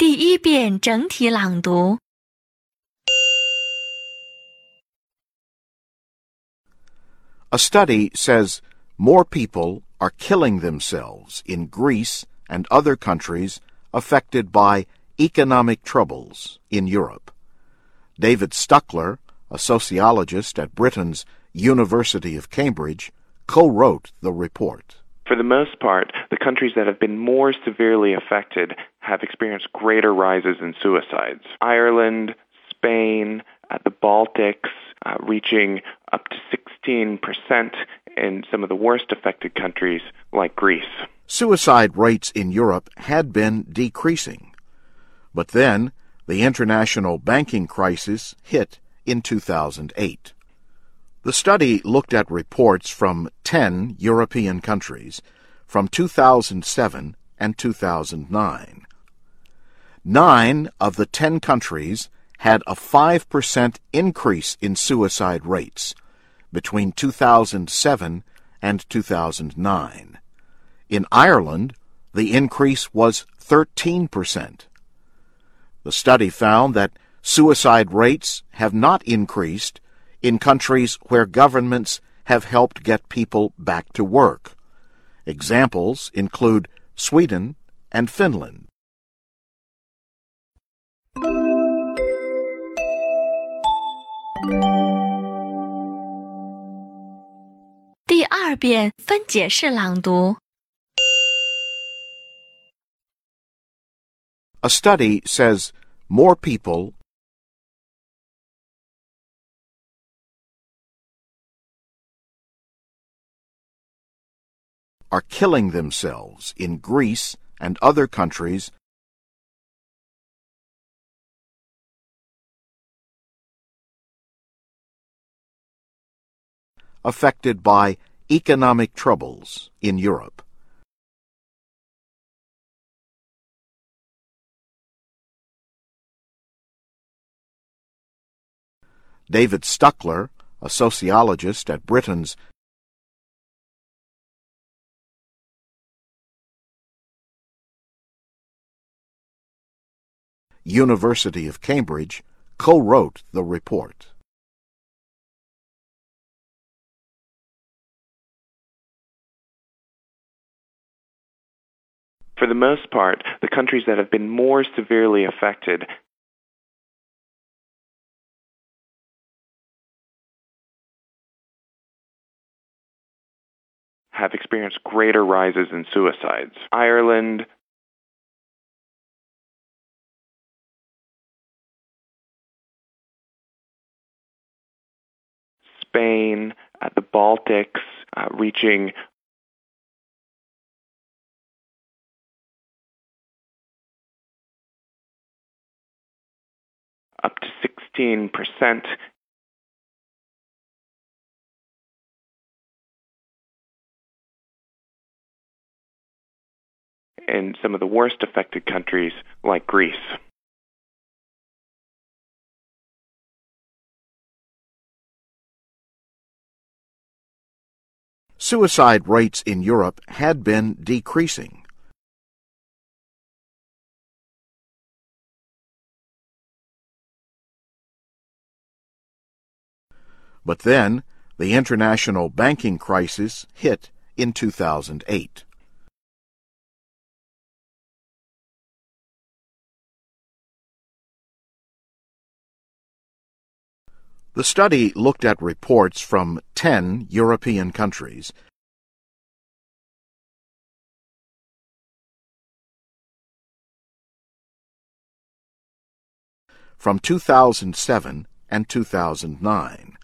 第一遍整体朗读。 A study says more people are killing themselves in Greece and other countries affected by economic troubles in Europe. David Stuckler, a sociologist at Britain's University of Cambridge, co-wrote the report. For the most part, the countries that have been more severely affected have experienced greater rises in suicides. Ireland, Spain, uh, the Baltics, uh, reaching up to 16% in some of the worst affected countries like Greece. Suicide rates in Europe had been decreasing. But then the international banking crisis hit in 2008. The study looked at reports from 10 European countries from 2007 and 2009. Nine of the 10 countries had a 5% increase in suicide rates between 2007 and 2009. In Ireland, the increase was 13%. The study found that suicide rates have not increased in countries where governments have helped get people back to work. Examples include Sweden and Finland. A study says more people are killing themselves in Greece and other countries affected by economic troubles in Europe. David Stuckler, a sociologist at Britain's University of Cambridge, co-wrote the report. For the most part, the countries that have been more severely affected have experienced greater rises in suicides. Ireland, Spain, uh, the Baltics, uh, reaching up to 16% in some of the worst affected countries like Greece. Suicide rates in Europe had been decreasing. But then the international banking crisis hit in 2008. The study looked at reports from 10 European countries from 2007 and 2009.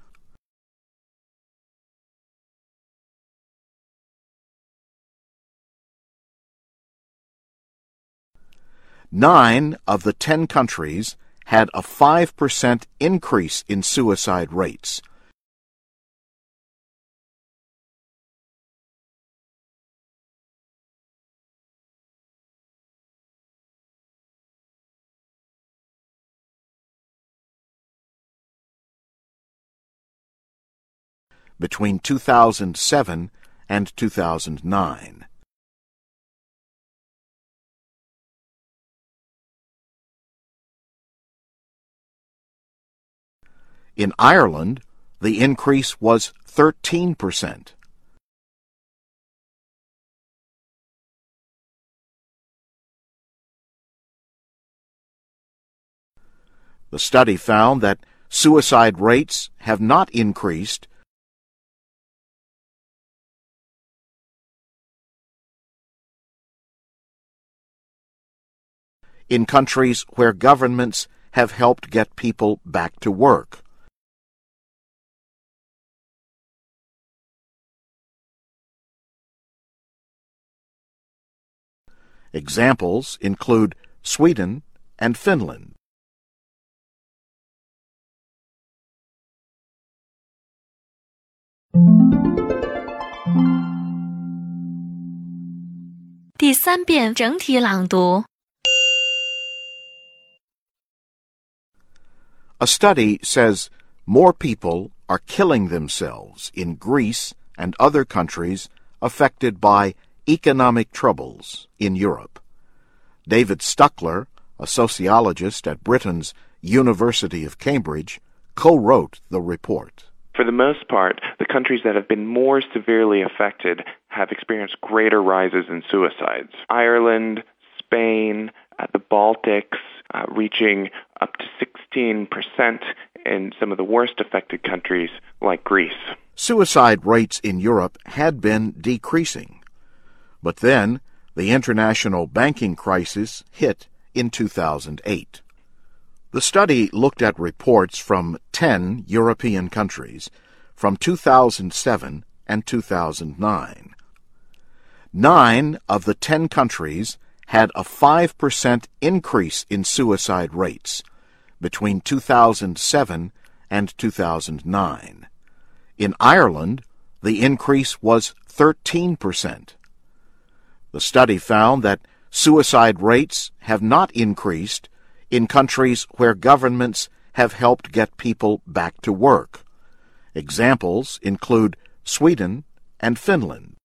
Nine of the 10 countries had a 5% increase in suicide rates. between 2007 and 2009. In Ireland, the increase was 13%. The study found that suicide rates have not increased in countries where governments have helped get people back to work. Examples include Sweden and Finland. A study says more people are killing themselves in Greece and other countries affected by economic troubles in Europe. David Stuckler, a sociologist at Britain's University of Cambridge, co-wrote the report. For the most part, the countries that have been more severely affected have experienced greater rises in suicides. Ireland, Spain, uh, the Baltics, uh, reaching up to 16% in some of the worst affected countries like Greece. Suicide rates in Europe had been decreasing. But then, the international banking crisis hit in 2008. The study looked at reports from 10 European countries from 2007 and 2009. Nine of the 10 countries had a 5% increase in suicide rates between 2007 and 2009. In Ireland, the increase was 13%. The study found that suicide rates have not increased in countries where governments have helped get people back to work. Examples include Sweden and Finland.